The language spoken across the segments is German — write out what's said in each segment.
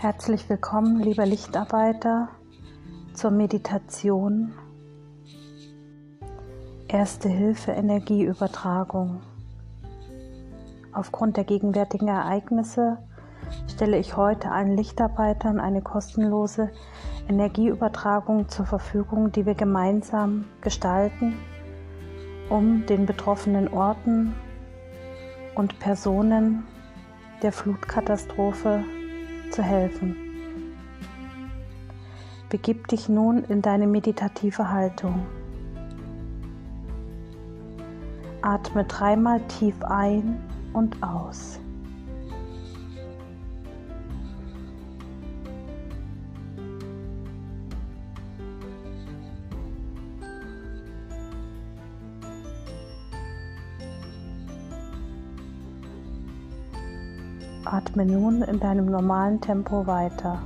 Herzlich willkommen, lieber Lichtarbeiter, zur Meditation Erste Hilfe Energieübertragung. Aufgrund der gegenwärtigen Ereignisse stelle ich heute allen Lichtarbeitern eine kostenlose Energieübertragung zur Verfügung, die wir gemeinsam gestalten, um den betroffenen Orten und Personen der Flutkatastrophe zu helfen. Begib dich nun in deine meditative Haltung. Atme dreimal tief ein und aus. Atme nun in deinem normalen Tempo weiter.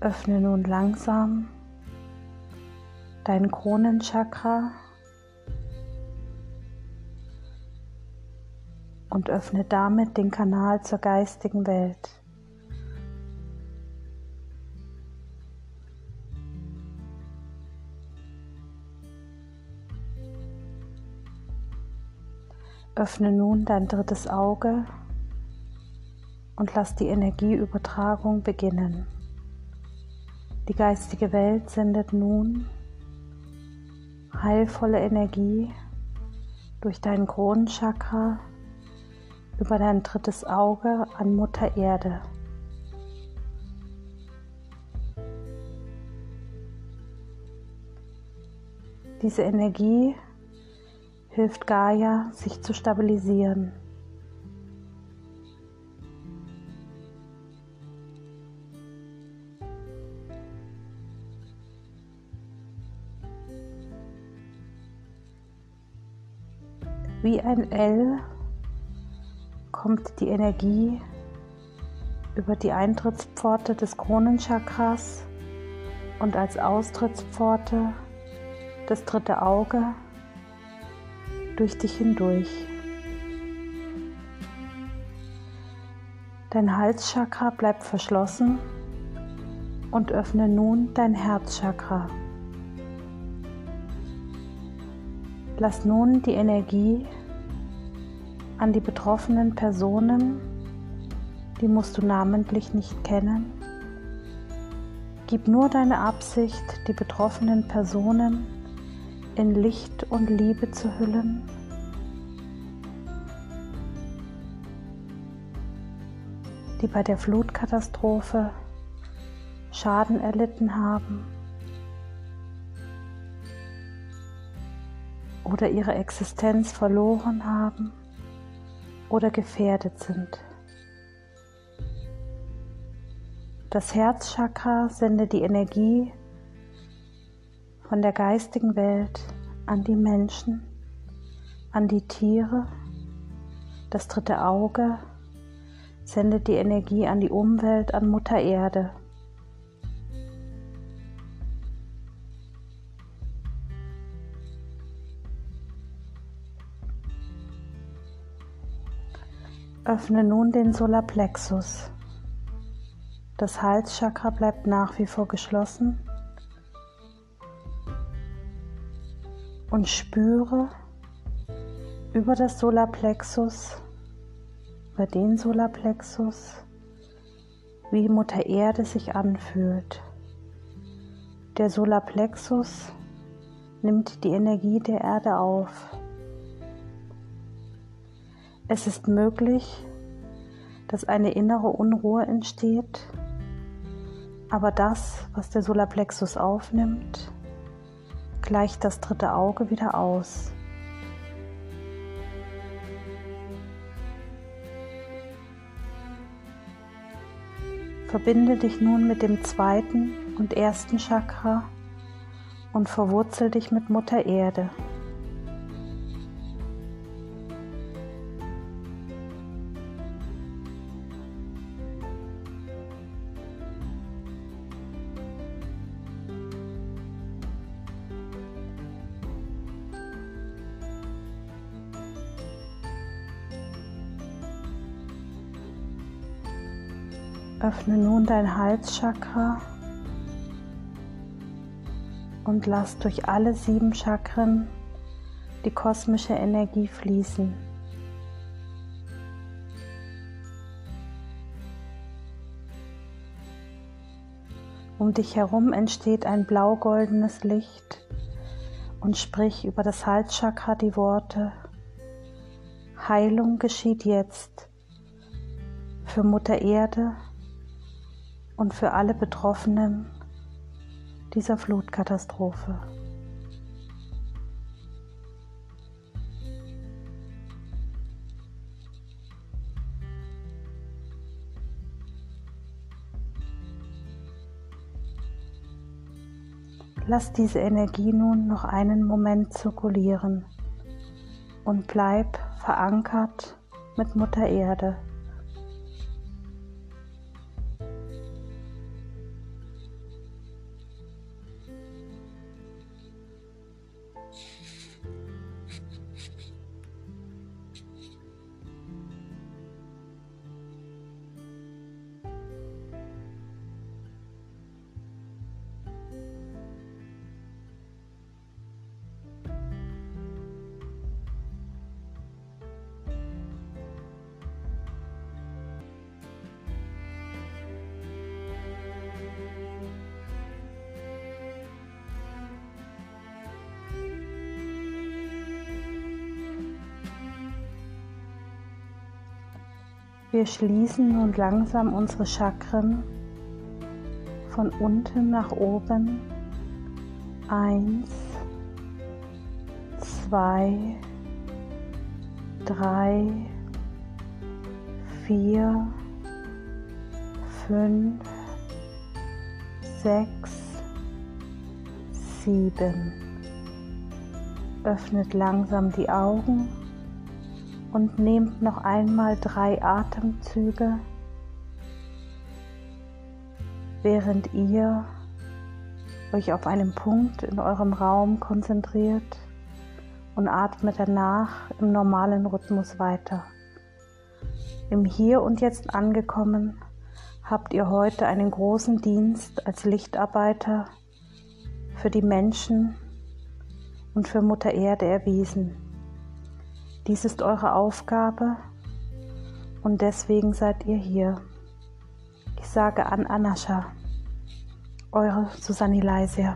Öffne nun langsam dein Kronenchakra und öffne damit den Kanal zur geistigen Welt. Öffne nun dein drittes Auge und lass die Energieübertragung beginnen. Die geistige Welt sendet nun heilvolle Energie durch dein Kronenchakra über dein drittes Auge an Mutter Erde. Diese Energie hilft Gaia, sich zu stabilisieren. Wie ein L kommt die Energie über die Eintrittspforte des Kronenchakras und als Austrittspforte das dritte Auge durch dich hindurch. Dein Halschakra bleibt verschlossen und öffne nun dein Herzchakra. Lass nun die Energie an die betroffenen Personen, die musst du namentlich nicht kennen. Gib nur deine Absicht, die betroffenen Personen in Licht und Liebe zu hüllen. die bei der Flutkatastrophe Schaden erlitten haben oder ihre Existenz verloren haben oder gefährdet sind. Das Herzchakra sendet die Energie von der geistigen Welt an die Menschen, an die Tiere. Das dritte Auge sendet die Energie an die Umwelt, an Mutter Erde. Öffne nun den Solarplexus. Das Halschakra bleibt nach wie vor geschlossen und spüre über das Solarplexus, über den Solarplexus, wie Mutter Erde sich anfühlt. Der Solarplexus nimmt die Energie der Erde auf. Es ist möglich, dass eine innere Unruhe entsteht, aber das, was der Solarplexus aufnimmt, gleicht das dritte Auge wieder aus. Verbinde dich nun mit dem zweiten und ersten Chakra und verwurzel dich mit Mutter Erde. Öffne nun dein Halschakra und lass durch alle sieben Chakren die kosmische Energie fließen. Um dich herum entsteht ein blau-goldenes Licht und sprich über das Halschakra die Worte Heilung geschieht jetzt für Mutter Erde und für alle Betroffenen dieser Flutkatastrophe. Lass diese Energie nun noch einen Moment zirkulieren und bleib verankert mit Mutter Erde. Wir schließen nun langsam unsere Chakren von unten nach oben. Eins, zwei, drei, vier, fünf, sechs, sieben. Öffnet langsam die Augen und nehmt noch einmal drei Atemzüge, während ihr euch auf einen Punkt in eurem Raum konzentriert und atmet danach im normalen Rhythmus weiter. Im Hier und Jetzt angekommen, habt ihr heute einen großen Dienst als Lichtarbeiter für die Menschen und für Mutter Erde erwiesen. Dies ist eure Aufgabe und deswegen seid ihr hier. Ich sage an Anascha, eure Susanne Leisia.